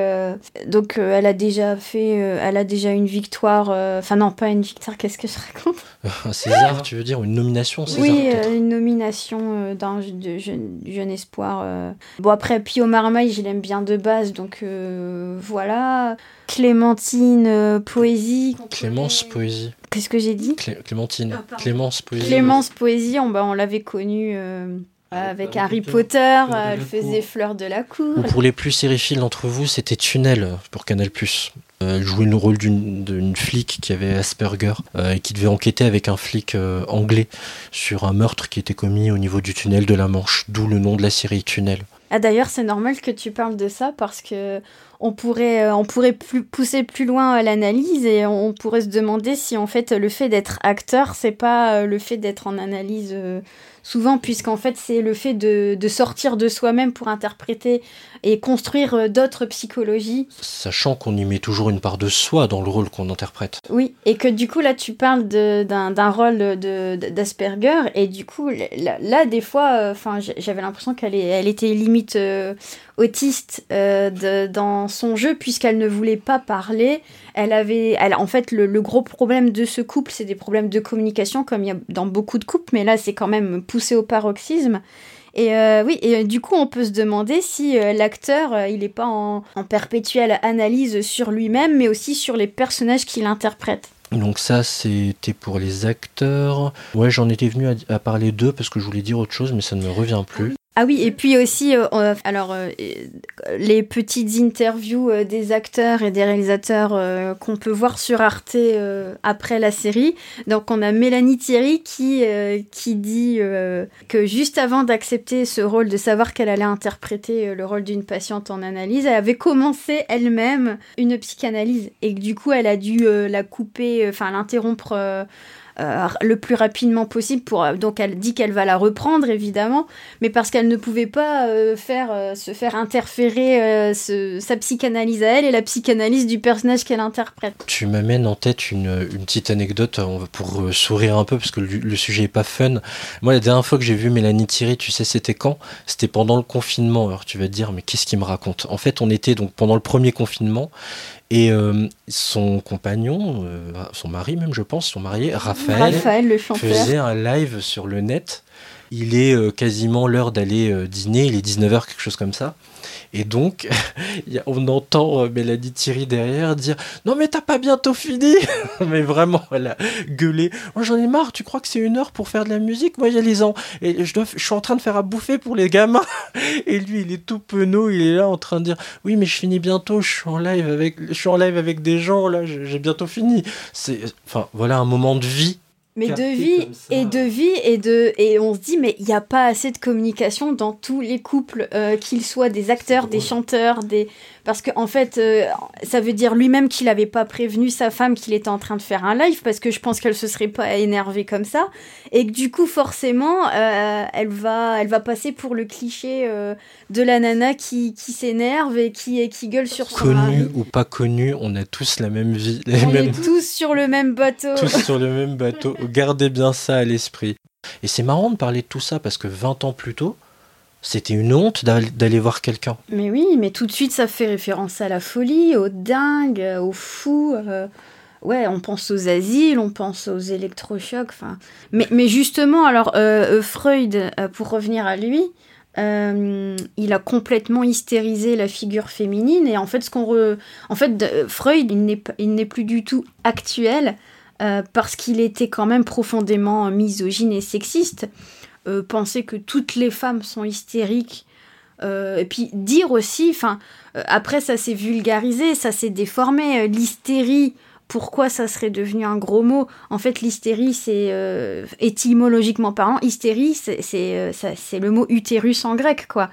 B: donc, elle a déjà fait, elle a déjà une victoire. Enfin, non, pas une victoire. Qu'est-ce que je raconte?
A: Un César, tu veux dire une nomination César,
B: Oui, une nomination d'un jeune, jeune, espoir. Bon après, Pio Marmaille, je l'aime bien de base, donc voilà. Clémentine Poésie.
A: Clémence Poésie.
B: Qu'est-ce que j'ai dit
A: Clémentine. Ah, Clémence Poésie.
B: Clémence Poésie, on, bah, on l'avait connue euh, ah, avec Harry Potter, elle faisait Fleur de la Cour.
A: pour les plus sériphiles d'entre vous, c'était Tunnel pour Canal+. Euh, elle jouait le rôle d'une flic qui avait Asperger euh, et qui devait enquêter avec un flic anglais sur un meurtre qui était commis au niveau du tunnel de la Manche, d'où le nom de la série Tunnel.
B: Ah d'ailleurs, c'est normal que tu parles de ça parce que on pourrait, euh, on pourrait plus pousser plus loin l'analyse et on pourrait se demander si en fait le fait d'être acteur, c'est pas euh, le fait d'être en analyse euh, souvent, puisqu'en fait c'est le fait de, de, sortir de soi-même pour interpréter et construire euh, d'autres psychologies.
A: Sachant qu'on y met toujours une part de soi dans le rôle qu'on interprète.
B: Oui, et que du coup là tu parles d'un rôle d'Asperger et du coup là, des fois, euh, enfin j'avais l'impression qu'elle elle était limite euh, autiste dans son jeu puisqu'elle ne voulait pas parler. Elle avait, elle, en fait, le, gros problème de ce couple, c'est des problèmes de communication comme il y a dans beaucoup de couples, mais là c'est quand même poussé au paroxysme. Et euh, oui, et euh, du coup, on peut se demander si euh, l'acteur, il n'est pas en, perpétuelle analyse sur lui-même, mais aussi sur les personnages qu'il interprète.
A: Donc ça, c'était pour les acteurs. Ouais, j'en étais venu à parler d'eux parce que je voulais dire autre chose, mais ça ne me revient plus.
B: Ah oui, et puis aussi, euh, alors, euh, les petites interviews euh, des acteurs et des réalisateurs qu'on peut voir sur Arte après la série. Donc, on a Mélanie Thierry qui, qui dit que juste avant d'accepter ce rôle, de savoir qu'elle allait interpréter le rôle d'une patiente en analyse, elle avait commencé elle-même une psychanalyse et du coup, elle a dû la couper, enfin, l'interrompre euh, le plus rapidement possible. Pour, euh, donc elle dit qu'elle va la reprendre évidemment, mais parce qu'elle ne pouvait pas euh, faire, se faire interférer sa psychanalyse à elle et la psychanalyse du personnage qu'elle interprète.
A: Tu m'amènes en tête une, petite anecdote pour sourire un peu parce que le, sujet est pas fun. Moi la dernière fois que j'ai vu Mélanie Thierry, tu sais c'était quand? C'était pendant le confinement. Alors tu vas te dire mais qu'est-ce qu'il me raconte? En fait on était donc pendant le premier confinement et euh, son compagnon, euh, son mari même, je pense, son marié, Raphaël, faisait un live sur le net. Il est euh, quasiment l'heure d'aller dîner, il est 19h, quelque chose comme ça. Et donc, on entend euh, Mélanie Thierry derrière dire Non, mais t'as pas bientôt fini Mais vraiment, elle a gueulé Moi, j'en ai marre, tu crois que c'est une heure pour faire de la musique? Moi, il y a les ans. Et je, dois, je suis en train de faire à bouffer pour les gamins. Et lui, il est tout penaud, il est là en train de dire Oui, mais je finis bientôt, je suis en live avec, je suis en live avec des gens, là, j'ai bientôt fini. C'est, enfin, voilà un moment de vie
B: mais de vie et de vie et de et on se dit mais il n'y a pas assez de communication dans tous les couples euh, qu'ils soient des acteurs des chanteurs des parce qu'en en fait, euh, ça veut dire lui-même qu'il n'avait pas prévenu sa femme qu'il était en train de faire un live, parce que je pense qu'elle se serait pas énervée comme ça, et que du coup, forcément, euh, elle, va, elle va passer pour le cliché euh, de la nana qui, qui s'énerve et qui, et qui gueule sur son
A: Connu ou pas connu, on a tous la même vie.
B: on est tous sur le même bateau.
A: Tous sur le même bateau. Gardez bien ça à l'esprit. Et c'est marrant de parler de tout ça, parce que 20 ans plus tôt, c'était une honte d'aller voir quelqu'un.
B: Mais oui, mais tout de suite ça fait référence à la folie, au dingue, au fou. Euh, ouais, on pense aux asiles, on pense aux électrochocs. Mais, justement, alors euh, euh, Freud, pour revenir à lui, il a complètement hystérisé la figure féminine et en fait, ce qu'on en fait, Freud, il n'est plus du tout actuel parce qu'il était quand même profondément misogyne et sexiste. Euh, penser que toutes les femmes sont hystériques. Euh, et puis dire aussi, enfin, euh, après ça s'est vulgarisé, ça s'est déformé. L'hystérie pourquoi ça serait devenu un gros mot? En fait, l'hystérie, c'est étymologiquement parlant, hystérie, c'est c'est le mot utérus en grec, quoi.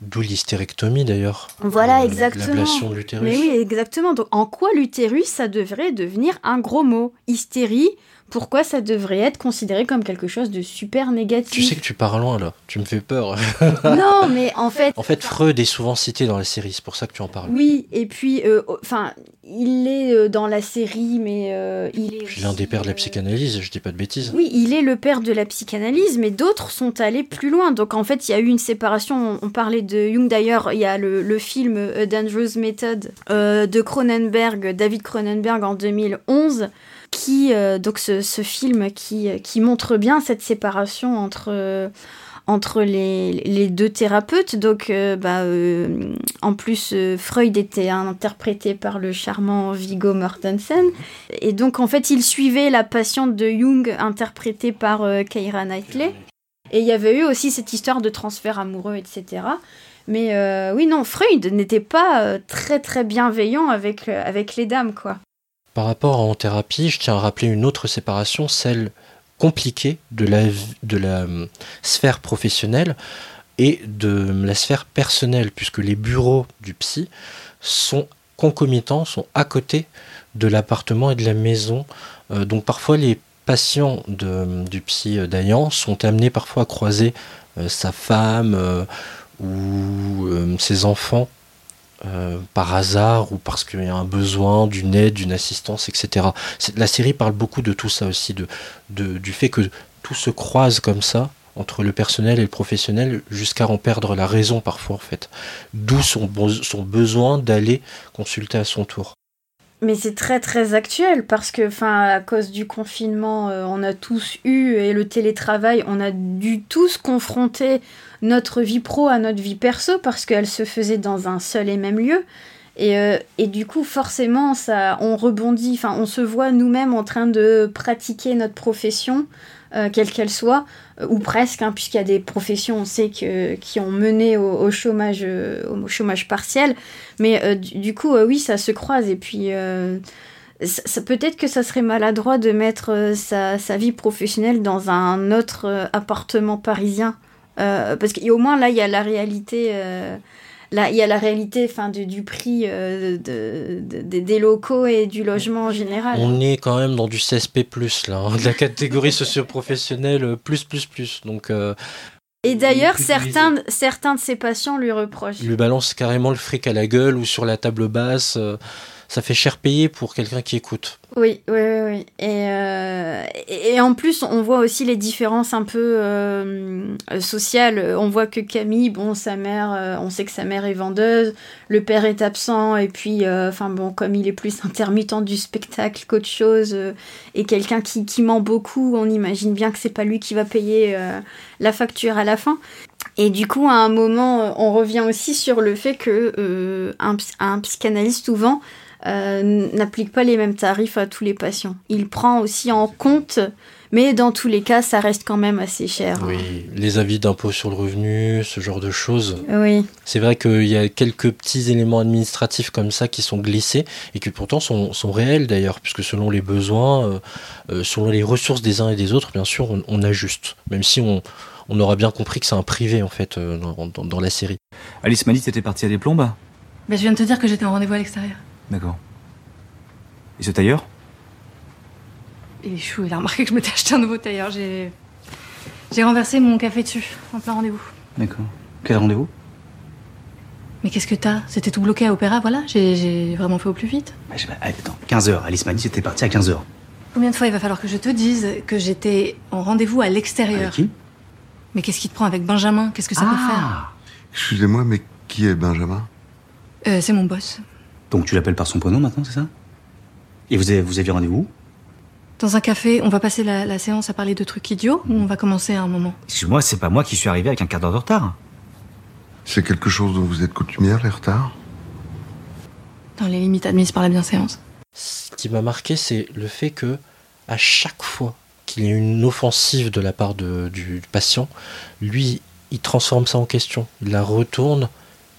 A: D'où l'hystérectomie d'ailleurs.
B: Voilà, exactement.
A: L'ablation de l'utérus.
B: Mais oui, exactement. Donc, en quoi l'utérus, ça devrait devenir un gros mot? Hystérie, pourquoi ça devrait être considéré comme quelque chose de super négatif
A: Tu sais que tu pars loin là, tu me fais peur.
B: non, mais en fait.
A: En fait, Freud est souvent cité dans la série, c'est pour ça que tu en parles.
B: Oui, et puis, euh, enfin, il est euh, dans la série, mais euh, il est.
A: l'un des pères de la psychanalyse, je dis pas de bêtises.
B: Oui, il est le père de la psychanalyse, mais d'autres sont allés plus loin. Donc en fait, il y a eu une séparation. On, parlait de Jung d'ailleurs, il y a le, le film A Dangerous Method de Cronenberg, David Cronenberg en 2011 qui euh, donc ce, film qui, qui montre bien cette séparation entre entre les, deux thérapeutes. Donc, euh, bah, euh, en plus, Freud était interprété par le charmant Viggo Mortensen. Et donc, en fait, il suivait la patiente de Jung interprétée par Keira Knightley. Et il y avait eu aussi cette histoire de transfert amoureux, etc. Mais oui, non, Freud n'était pas très très bienveillant avec, avec les dames, quoi.
A: Par rapport en thérapie, je tiens à rappeler une autre séparation, celle compliquée de la, euh, sphère professionnelle et de la sphère personnelle, puisque les bureaux du psy sont concomitants, sont à côté de l'appartement et de la maison. Euh, donc parfois les patients du psy d'Ayan sont amenés parfois à croiser euh, sa femme ou ses enfants euh, par hasard ou parce qu'il y a un besoin d'une aide, d'une assistance, etc. La série parle beaucoup de tout ça aussi, du fait que tout se croise comme ça entre le personnel et le professionnel jusqu'à en perdre la raison parfois en fait. D'où son besoin d'aller consulter à son tour.
B: Mais c'est très très actuel parce que, enfin, à cause du confinement, euh, on a tous eu et le télétravail, on a dû tous confronter notre vie pro à notre vie perso parce qu'elle se faisait dans un seul et même lieu. Et, euh, et du coup, forcément, ça, on rebondit, on se voit nous-mêmes en train de pratiquer notre profession, euh, quelle qu'elle soit, ou presque, hein, puisqu'il y a des professions, on sait, que, qui ont mené au, chômage, au chômage partiel. Mais euh, du, coup, euh, oui, ça se croise. Et puis, euh, peut-être que ça serait maladroit de mettre sa, vie professionnelle dans un autre appartement parisien. parce qu'au moins, là, il y a la réalité. Là, il y a la réalité fin, du, du prix de, de, des locaux et du logement en général.
A: On est quand même dans du CSP, là, hein, de la catégorie socio-professionnelle, plus, plus, plus. Donc,
B: et d'ailleurs, certains, certains de ses patients lui reprochent.
A: Il lui balance carrément le fric à la gueule ou sur la table basse. Euh, ça fait cher payer pour quelqu'un qui écoute.
B: Oui, oui, oui. Euh, et, en plus, on voit aussi les différences un peu euh, sociales. On voit que Camille, bon, sa mère, euh, on sait que sa mère est vendeuse, le père est absent, et puis, enfin bon, comme il est plus intermittent du spectacle qu'autre chose, et quelqu'un qui, ment beaucoup, on imagine bien que c'est pas lui qui va payer la facture à la fin. Et du coup, à un moment, on revient aussi sur le fait que un, un psychanalyste souvent euh, n'applique pas les mêmes tarifs à tous les patients. Il prend aussi en compte, mais dans tous les cas, ça reste quand même assez cher.
A: Oui, les avis d'impôt sur le revenu, ce genre de choses.
B: Oui.
A: C'est vrai qu'il y a quelques petits éléments administratifs comme ça qui sont glissés et qui pourtant sont, sont réels d'ailleurs, puisque selon les besoins, euh, euh, selon les ressources des uns et des autres, bien sûr, on, ajuste. Même si on, on aura bien compris que c'est un privé en fait dans, dans, la série.
H: Alice m'a dit que t'étais partie à des plombes
I: ben, Je viens de te dire que j'étais en rendez-vous à l'extérieur.
H: D'accord. Et ce tailleur?
I: Il est chou, il a remarqué que je m'étais acheté un nouveau tailleur. J'ai. J'ai renversé mon café dessus, en plein rendez-vous.
H: D'accord. Quel rendez-vous?
I: Mais qu'est-ce que t'as? C'était tout bloqué à Opéra, voilà. J'ai vraiment fait au plus vite.
H: Bah, attends, 15h. Alice m'a dit que c'était parti à 15h.
I: Combien de fois il va falloir que je te dise que j'étais en rendez-vous à l'extérieur?
H: Avec qui?
I: Mais qu'est-ce qui te prend avec Benjamin? Qu'est-ce que ça peut
H: Ah
I: faire?
G: Excusez-moi, mais qui est Benjamin?
I: Euh, C'est mon boss.
H: Donc tu l'appelles par son prénom maintenant, c'est ça? Et vous avez, vous aviez rendez-vous
I: Dans un café, on va passer la, séance à parler de trucs idiots ou on va commencer à un moment?
H: Excuse-moi, c'est pas moi qui suis arrivé avec un quart d'heure de retard.
G: C'est quelque chose dont vous êtes coutumière, les retards?
I: Dans les limites admises par la bienséance.
A: Ce qui m'a marqué, c'est le fait que à chaque fois qu'il y a une offensive de la part du patient, lui, il transforme ça en question. Il la retourne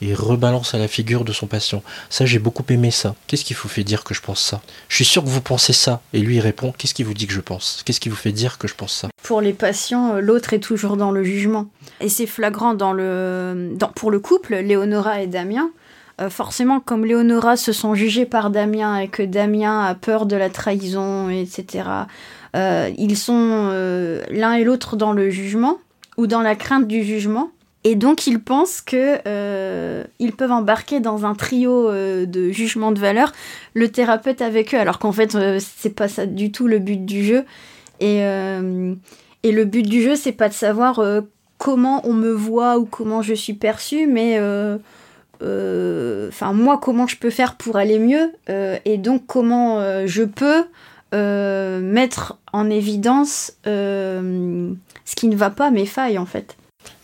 A: et rebalance à la figure de son patient. Ça, j'ai beaucoup aimé ça. Qu'est-ce qui vous fait dire que je pense ça? Je suis sûr que vous pensez ça. Et lui, il répond Qu'est-ce qui vous dit que je pense? Qu'est-ce qui vous fait dire que je pense ça?
B: Pour les patients, euh, l'autre est toujours dans le jugement. Et c'est flagrant dans le, pour le couple, Léonora et Damien. Euh, forcément, comme Léonora se sont jugés par Damien et que Damien a peur de la trahison, etc., euh, ils sont l'un et l'autre dans le jugement ou dans la crainte du jugement. Et donc ils pensent que euh, ils peuvent embarquer dans un trio euh, de jugement de valeur le thérapeute avec eux, alors qu'en fait euh, c'est pas ça du tout le but du jeu. Et, et le but du jeu c'est pas de savoir comment on me voit ou comment je suis perçue, mais enfin moi comment je peux faire pour aller mieux et donc comment je peux mettre en évidence ce qui ne va pas, mes failles en fait.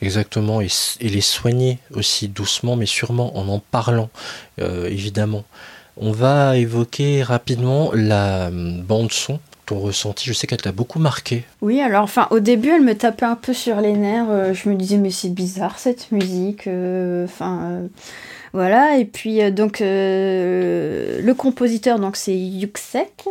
A: Exactement, et, les soigner aussi doucement mais sûrement en en parlant, euh, évidemment. On va évoquer rapidement la hum, bande son ton ressenti Je sais qu'elle t'a beaucoup marqué.
B: Oui, alors enfin au début elle me tapait un peu sur les nerfs. Euh, je me disais mais c'est bizarre cette musique. Euh, enfin voilà. Et puis donc le compositeur donc c'est Yuxek.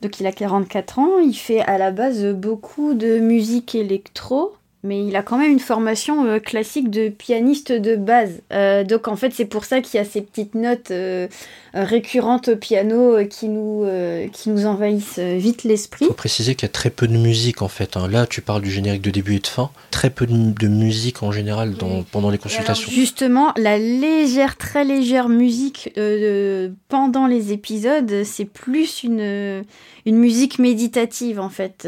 B: Donc il a 44 ans. Il fait à la base beaucoup de musique électro mais il a quand même une formation euh, classique de pianiste de base. Euh, donc en fait, c'est pour ça qu'il y a ces petites notes euh, récurrentes au piano qui, nous, qui nous envahissent vite l'esprit.
A: Il faut préciser qu'il y a très peu de musique en fait. Hein. Là, tu parles du générique de début et de fin. Très peu de, musique en général dans, pendant les consultations.
B: justement, la légère, très légère musique pendant les épisodes, c'est plus une une musique méditative en fait,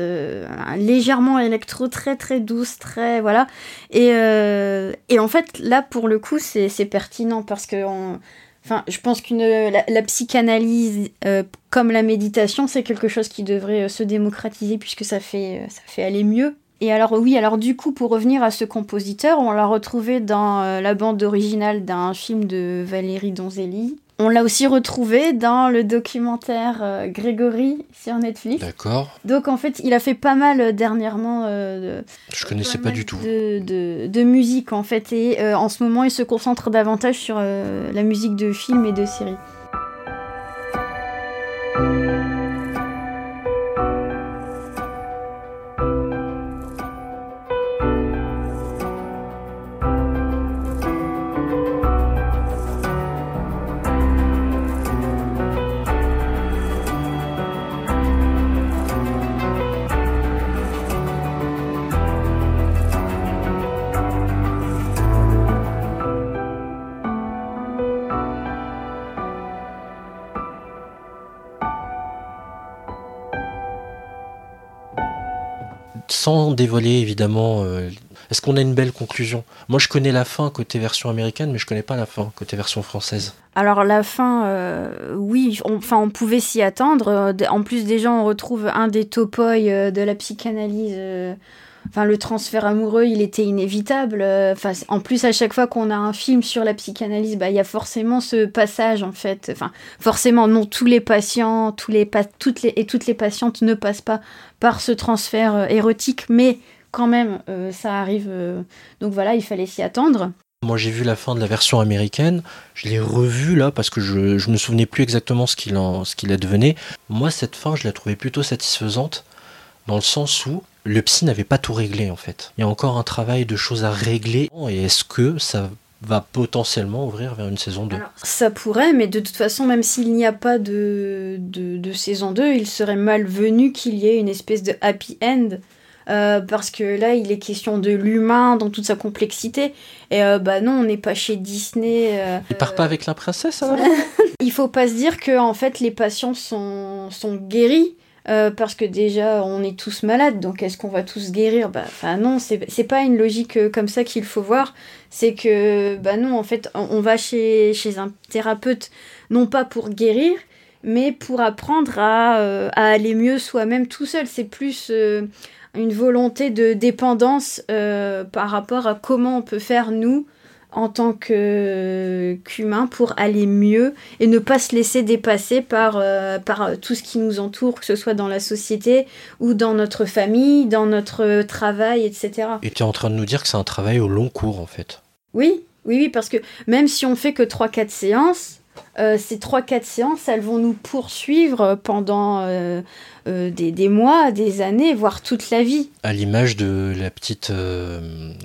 B: légèrement électro, très très douce, voilà. Et, euh, et en fait là pour le coup c'est pertinent parce que enfin je pense qu'une la, psychanalyse euh, comme la méditation c'est quelque chose qui devrait se démocratiser puisque ça fait ça fait aller mieux. Et alors oui, alors du coup, pour revenir à ce compositeur, on l'a retrouvé dans la bande originale d'un film de Valérie Donzelli, on l'a aussi retrouvé dans le documentaire euh, Grégory sur Netflix.
A: D'accord.
B: Donc en fait, il a fait pas mal euh, dernièrement.
A: Euh, Je connaissais pas, du tout.
B: De, de, musique en fait. Et en ce moment, il se concentre davantage sur la musique de films et de séries.
A: Sans dévoiler évidemment. Euh, est-ce qu'on a une belle conclusion? Moi, je connais la fin côté version américaine, mais je connais pas la fin côté version française.
B: Alors la fin, euh, oui, enfin on, pouvait s'y attendre. Euh, en plus déjà, on retrouve un des topoïs de la psychanalyse. Enfin, le transfert amoureux, il était inévitable. Enfin, en plus, à chaque fois qu'on a un film sur la psychanalyse, bah, il y a forcément ce passage, en fait. Enfin, forcément, non, tous les patients, tous les, toutes les, et toutes les patientes ne passent pas par ce transfert euh, érotique, mais quand même, euh, ça arrive. Euh, donc voilà, il fallait s'y attendre.
A: Moi, j'ai vu la fin de la version américaine. Je l'ai revue là parce que je, je me souvenais plus exactement ce qu'il en, ce qu'il advenait. Moi, cette fin, je la trouvais plutôt satisfaisante dans le sens où le psy n'avait pas tout réglé en fait. Il y a encore un travail de choses à régler. Et est-ce que ça va potentiellement ouvrir vers une saison 2.
B: ça pourrait, mais de toute façon, même s'il n'y a pas de, de, saison 2, il serait malvenu qu'il y ait une espèce de happy end. Euh, parce que là, il est question de l'humain dans toute sa complexité. Et euh, bah non, on n'est pas chez Disney. Euh,
A: il part pas avec la princesse alors?
B: Il faut pas se dire que en fait les patients sont, sont guéris. Euh, parce que déjà on est tous malades, donc est-ce qu'on va tous guérir? Bah non, c'est pas une logique euh, comme ça qu'il faut voir. C'est que bah non, en fait, on, va chez, un thérapeute non pas pour guérir, mais pour apprendre à, euh, à aller mieux soi-même tout seul. C'est plus une volonté de dépendance par rapport à comment on peut faire nous en tant qu'humain pour aller mieux et ne pas se laisser dépasser par, euh, par tout ce qui nous entoure, que ce soit dans la société ou dans notre famille, dans notre travail, etc.
A: Et tu es en train de nous dire que c'est un travail au long cours en fait.
B: Oui, Oui, oui, parce que même si on fait que 3-4 séances, euh, ces 3-4 séances, elles vont nous poursuivre pendant euh, euh, des, des mois, des années, voire toute la vie.
A: À l'image de la petite.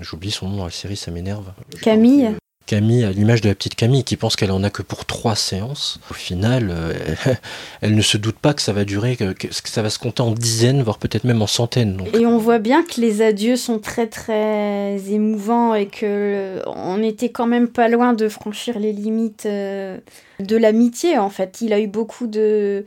A: J'oublie son nom dans la série, ça m'énerve.
B: Camille
A: Camille, à l'image de la petite Camille, qui pense qu'elle en a que pour trois séances. Au final, euh, elle, ne se doute pas que ça va durer, que, ça va se compter en dizaines, voire peut-être même en centaines.
B: Et on voit bien que les adieux sont très très émouvants et que on était quand même pas loin de franchir les limites euh, de l'amitié en fait. Il a eu beaucoup de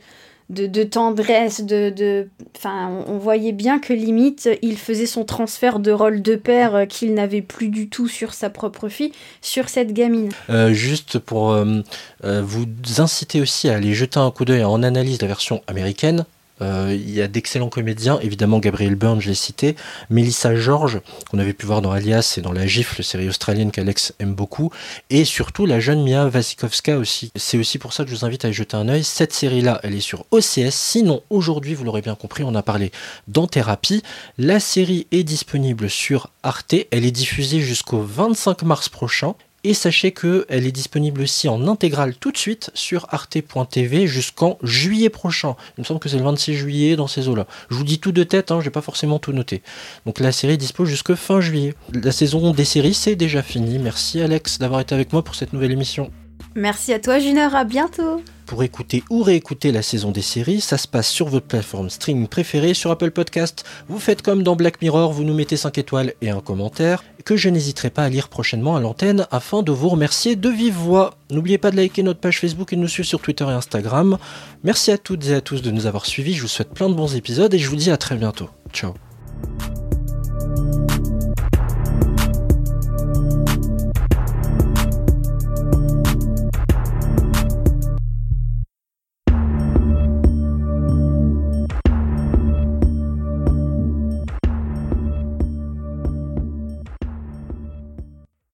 B: de, de tendresse, de, de, on, on voyait bien que limite il faisait son transfert de rôle de père euh, qu'il n'avait plus du tout sur sa propre fille, sur cette gamine.
A: Euh, juste pour euh, vous inciter aussi à aller jeter un coup d'œil en analyse la version américaine. Euh, Il y a d'excellents comédiens, évidemment Gabriel Byrne, je l'ai cité, Melissa George, qu'on avait pu voir dans Alias et dans La Gifle, série australienne qu'Alex aime beaucoup, et surtout la jeune Mia Wasikowska aussi. C'est aussi pour ça que je vous invite à y jeter un œil. Cette série-là, elle est sur OCS. Sinon, aujourd'hui, vous l'aurez bien compris, on a parlé dans Thérapie. La série est disponible sur Arte. Elle est diffusée jusqu'au 25 mars prochain. Et sachez qu'elle est disponible aussi en intégrale tout de suite sur arte.tv jusqu'en juillet prochain. Il me semble que c'est le 26 juillet dans ces eaux-là. Je vous dis tout de tête, hein, j'ai pas forcément tout noté. Donc la série dispose jusque fin juillet. La saison des séries, c'est déjà fini. Merci Alex d'avoir été avec moi pour cette nouvelle émission.
B: Merci à toi Junior, à bientôt.
A: Pour écouter ou réécouter la saison des séries, ça se passe sur votre plateforme streaming préférée, sur Apple Podcast. Vous faites comme dans Black Mirror, vous nous mettez 5 étoiles et un commentaire, que je n'hésiterai pas à lire prochainement à l'antenne afin de vous remercier de vive voix. N'oubliez pas de liker notre page Facebook et de nous suivre sur Twitter et Instagram. Merci à toutes et à tous de nous avoir suivis, je vous souhaite plein de bons épisodes et je vous dis à très bientôt. Ciao.